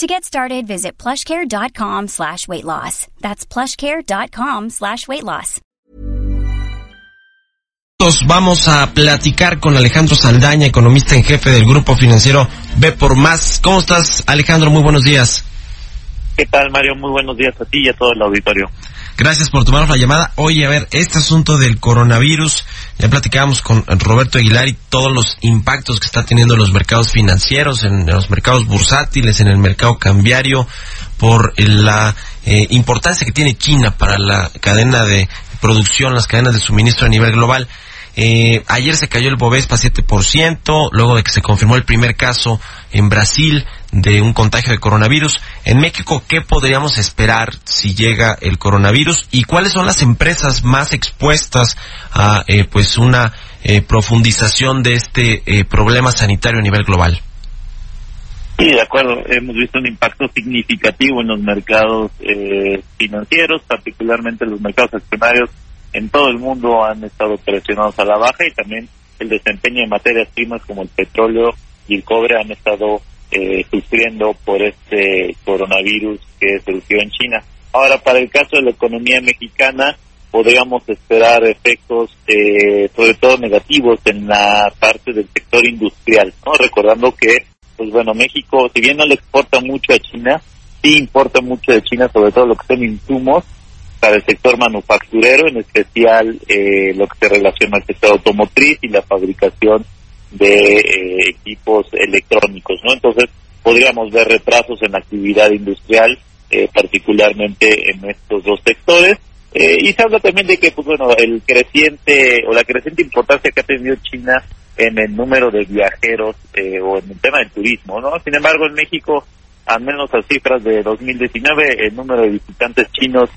To get started, visit plushcare.com slash weight loss. That's plushcare.com slash weight loss. Vamos a platicar con Alejandro Saldaña, economista en jefe del grupo financiero B por Más. ¿Cómo estás, Alejandro? Muy buenos días. ¿Qué tal, Mario? Muy buenos días a ti y a todo el auditorio. Gracias por tomar la llamada. Oye, a ver, este asunto del coronavirus, ya platicábamos con Roberto Aguilar y todos los impactos que está teniendo los mercados financieros, en los mercados bursátiles, en el mercado cambiario, por la eh, importancia que tiene China para la cadena de producción, las cadenas de suministro a nivel global. Eh, ayer se cayó el Bovespa 7%, luego de que se confirmó el primer caso en Brasil de un contagio de coronavirus. En México, ¿qué podríamos esperar si llega el coronavirus? ¿Y cuáles son las empresas más expuestas a eh, pues una eh, profundización de este eh, problema sanitario a nivel global? Sí, de acuerdo. Hemos visto un impacto significativo en los mercados financieros, particularmente los mercados accionarios en todo el mundo han estado presionados a la baja y también el desempeño de materias primas como el petróleo y el cobre han estado eh, sufriendo por este coronavirus que surgió en China. Ahora, para el caso de la economía mexicana, podríamos esperar efectos, eh, sobre todo negativos, en la parte del sector industrial, ¿no? Recordando que, pues bueno, México, si bien no le exporta mucho a China, sí importa mucho de China, sobre todo lo que son insumos, para el sector manufacturero, en especial eh, lo que se relaciona al sector automotriz y la fabricación de eh, equipos electrónicos, ¿no? Entonces podríamos ver retrasos en la actividad industrial, eh, particularmente en estos dos sectores. y se habla también de que, pues bueno, el creciente o la creciente importancia que ha tenido China en el número de viajeros o en el tema del turismo, ¿no? Sin embargo, en México, al menos a cifras de 2019, el número de visitantes chinos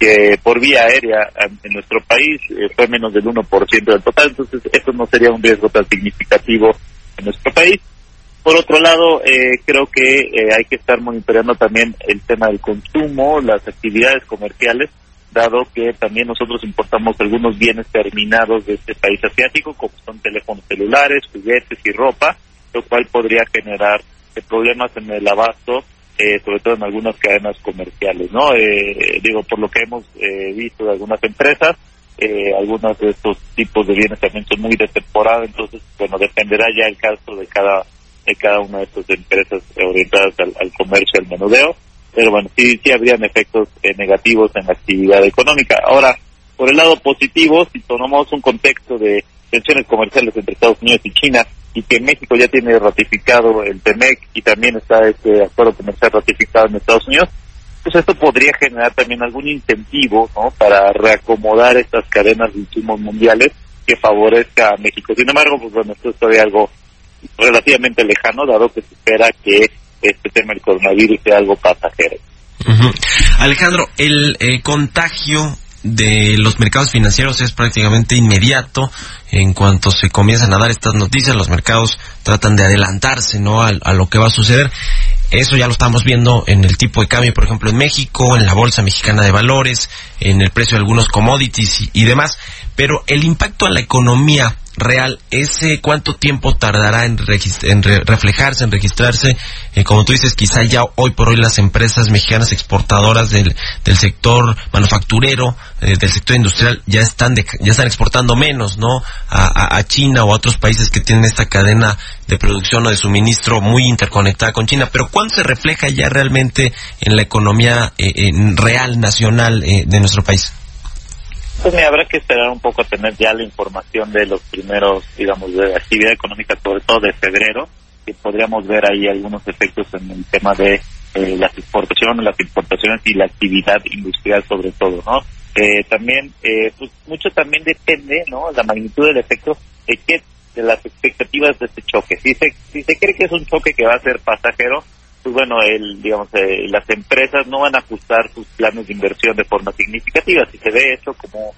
que por vía aérea en nuestro país eh, fue menos del 1% del total, entonces eso no sería un riesgo tan significativo en nuestro país. Por otro lado, eh, creo que eh, hay que estar monitoreando también el tema del consumo, las actividades comerciales, dado que también nosotros importamos algunos bienes terminados de este país asiático, como son teléfonos celulares, juguetes y ropa, lo cual podría generar problemas en el abasto eh, sobre todo en algunas cadenas comerciales, ¿no? Eh, digo, por lo que hemos eh, visto de algunas empresas, algunos de estos tipos de bienes también son muy de temporada, entonces, bueno, dependerá ya el caso de cada de cada una de estas empresas orientadas al, comercio, al menudeo, pero bueno, sí, sí habrían efectos negativos en la actividad económica. Ahora, por el lado positivo, si tomamos un contexto de tensiones comerciales entre Estados Unidos y China, y que México ya tiene ratificado el TEMEC y también está este acuerdo comercial ratificado en Estados Unidos, pues esto podría generar también algún incentivo ¿no? para reacomodar estas cadenas de insumos mundiales que favorezca a México. Sin embargo, pues bueno, esto es todavía algo relativamente lejano, dado que se espera que este tema del coronavirus sea algo pasajero. Alejandro, el eh, contagio de los mercados financieros es prácticamente inmediato. En cuanto se comienzan a dar estas noticias, los mercados tratan de adelantarse ¿no? a, lo que va a suceder. Eso ya lo estamos viendo en el tipo de cambio, por ejemplo, en México, en la Bolsa Mexicana de Valores, en el precio de algunos commodities y, y demás. Pero el impacto a la economía real, ese cuánto tiempo tardará en, en reflejarse, en registrarse, eh, como tú dices, quizá ya hoy por hoy las empresas mexicanas exportadoras del, del sector manufacturero, eh, del sector industrial, ya están ya están exportando menos, ¿no? A, a, China o a otros países que tienen esta cadena de producción o de suministro muy interconectada con China, pero ¿cuándo se refleja ya realmente en la economía eh, real, nacional de nuestro país? Pues me habrá que esperar un poco a tener ya la información de los primeros, digamos, de actividad económica, sobre todo de febrero, que podríamos ver ahí algunos efectos en el tema de eh, las exportaciones, las importaciones y la actividad industrial sobre todo, ¿no? Eh, también, eh, pues mucho también depende, ¿no? La magnitud del efecto de qué, de las expectativas de este choque. Si se, si se cree que es un choque que va a ser pasajero, pues bueno, el, digamos, eh, las empresas no van a ajustar sus planes de inversión de forma significativa. Si se ve eso como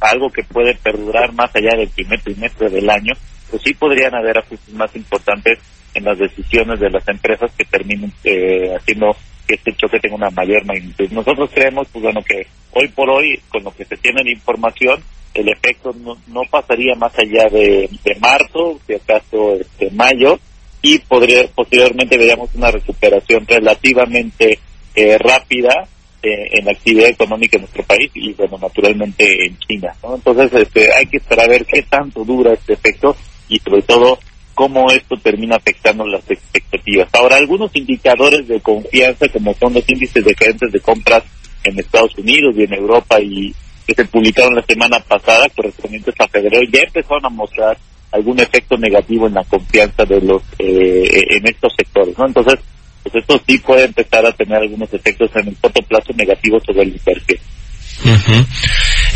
algo que puede perdurar más allá del primer trimestre del año, pues sí podrían haber ajustes más importantes en las decisiones de las empresas que terminen eh, haciendo que este choque tenga una mayor magnitud. Nosotros creemos, pues bueno, que hoy por hoy, con lo que se tiene de información, el efecto no, no pasaría más allá de, de marzo, si acaso este, mayo, y podría posteriormente veríamos una recuperación relativamente eh, rápida eh, en la actividad económica en nuestro país y bueno naturalmente en China ¿no? entonces este, hay que esperar a ver qué tanto dura este efecto y sobre todo cómo esto termina afectando las expectativas ahora algunos indicadores de confianza como son los índices de gerentes de compras en Estados Unidos y en Europa y que se publicaron la semana pasada correspondientes a febrero ya empezaron a mostrar algún efecto negativo en la confianza de los eh, en estos sectores, ¿no? Entonces, pues esto sí puede empezar a tener algunos efectos en el corto plazo negativos sobre el inversión.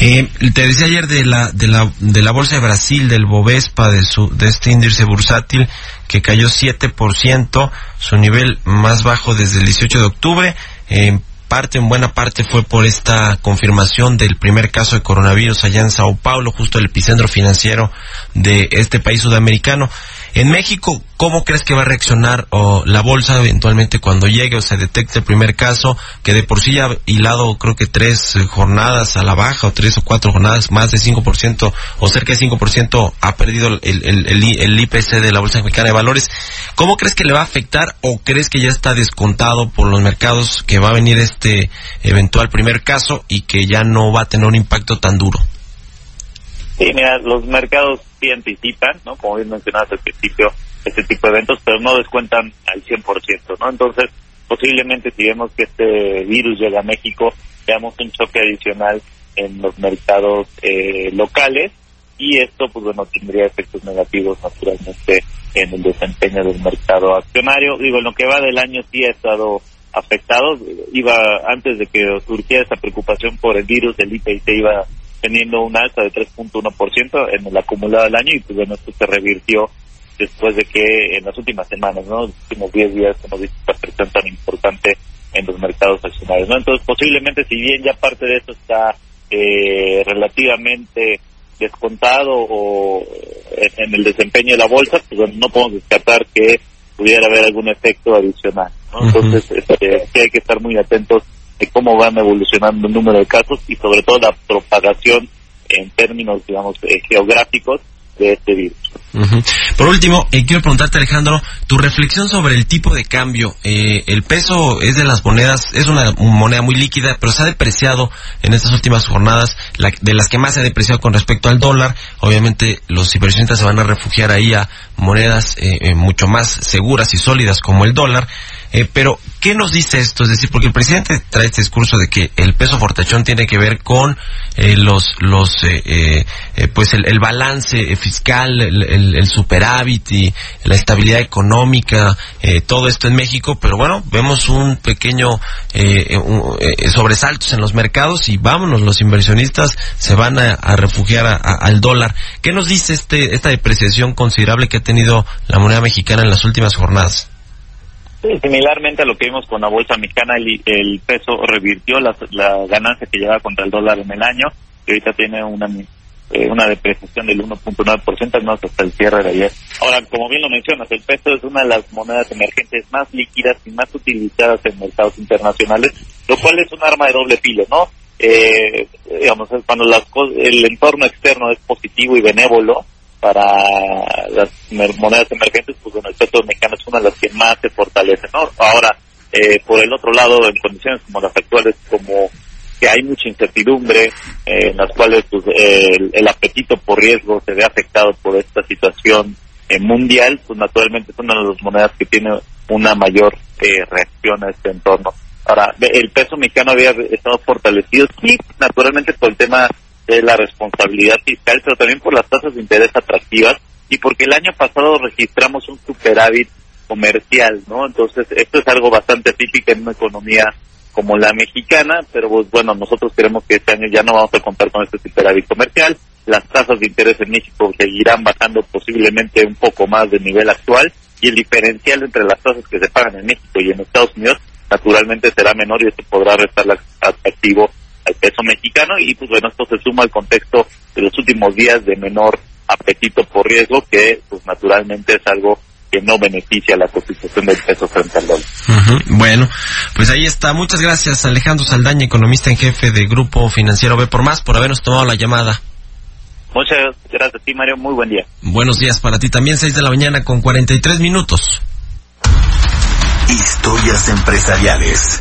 eh, te decía ayer de la, de la, de la bolsa de Brasil, del Bovespa, de su, de este índice bursátil, que cayó 7%, su nivel más bajo desde el 18 de octubre. Eh, parte, en buena parte fue por esta confirmación del primer caso de coronavirus allá en Sao Paulo, justo el epicentro financiero de este país sudamericano. En México, ¿cómo crees que va a reaccionar la bolsa eventualmente cuando llegue o se detecte el primer caso, que de por sí ya hilado creo que tres eh, jornadas a la baja o tres o cuatro jornadas, más de 5% o cerca de 5% ha perdido el, el, el, IPC de la Bolsa Mexicana de Valores? ¿Cómo crees que le va a afectar o crees que ya está descontado por los mercados que va a venir este eventual primer caso y que ya no va a tener un impacto tan duro? Sí, mira, los mercados sí anticipan, ¿no? Como bien mencionaste al principio, este tipo de eventos, pero no descuentan al 100%, ¿no? Entonces, posiblemente si vemos que este virus llega a México, veamos un choque adicional en los mercados eh, locales y esto, pues bueno, tendría efectos negativos naturalmente en el desempeño del mercado accionario. Digo, en lo que va del año sí ha estado afectado. Iba, antes de que surgiera esa preocupación por el virus, el IPIC iba teniendo un alza de 3.1% en el acumulado del año y pues bueno, esto se revirtió después de que en las últimas semanas, ¿no? Los últimos 10 días hemos visto esta presión tan importante en los mercados accionarios, ¿no? Entonces, posiblemente, si bien ya parte de esto está eh, relativamente descontado o en, el desempeño de la bolsa, pues bueno, no podemos descartar que pudiera haber algún efecto adicional, ¿no? Entonces, este, hay que estar muy atentos cómo van evolucionando el número de casos y sobre todo la propagación en términos, digamos, eh, geográficos de este virus. Por último, eh, quiero preguntarte, Alejandro, tu reflexión sobre el tipo de cambio. Eh, el peso es de las monedas, es una moneda muy líquida, pero se ha depreciado en estas últimas jornadas, de las que más se ha depreciado con respecto al dólar. Obviamente, los inversionistas se van a refugiar ahí a monedas mucho más seguras y sólidas como el dólar. Eh, pero, ¿qué nos dice esto? Es decir, porque el presidente trae este discurso de que el peso fortachón tiene que ver con eh, los, los, eh, pues el, balance fiscal, el, superávit y la estabilidad económica, todo esto en México, pero bueno, vemos un pequeño sobresaltos en los mercados y vámonos, los inversionistas se van a, refugiar al dólar. ¿Qué nos dice este, esta depreciación considerable que ha tenido la moneda mexicana en las últimas jornadas? Similarmente a lo que vimos con la bolsa mexicana, el, peso revirtió la, ganancia que llevaba contra el dólar en el año, que ahorita tiene una eh, una depreciación del 1.9%, no hasta el cierre de ayer. Ahora, como bien lo mencionas, el peso es una de las monedas emergentes más líquidas y más utilizadas en mercados internacionales, lo cual es un arma de doble filo, ¿no? Eh, digamos, cuando las, el entorno externo es positivo y benévolo, para las monedas emergentes, pues bueno, el peso mexicano es una de las que más se fortalece, ¿no? Ahora, eh, por el otro lado, en condiciones como las actuales, como que hay mucha incertidumbre, eh, en las cuales pues, el, apetito por riesgo se ve afectado por esta situación eh, mundial, pues naturalmente es una de las monedas que tiene una mayor reacción a este entorno. Ahora, el peso mexicano había estado fortalecido, sí, naturalmente por el tema de la responsabilidad fiscal, pero también por las tasas de interés atractivas y porque el año pasado registramos un superávit comercial, ¿no? Entonces, esto es algo bastante típico en una economía como la mexicana, pero pues, bueno, nosotros queremos que este año ya no vamos a contar con este superávit comercial, las tasas de interés en México seguirán bajando posiblemente un poco más del nivel actual y el diferencial entre las tasas que se pagan en México y en Estados Unidos naturalmente será menor y esto podrá restar atractivo al peso mexicano y pues bueno, esto se suma al contexto los últimos días de menor apetito por riesgo, que pues naturalmente es algo que no beneficia la cotización del peso frente al dólar. Bueno, pues ahí está. Muchas gracias Alejandro Saldaña, economista en jefe de Grupo Financiero B por más, por habernos tomado la llamada. Muchas gracias a ti, Mario. Muy buen día. Buenos días para ti también, 6 de la mañana con 43 minutos. Historias empresariales.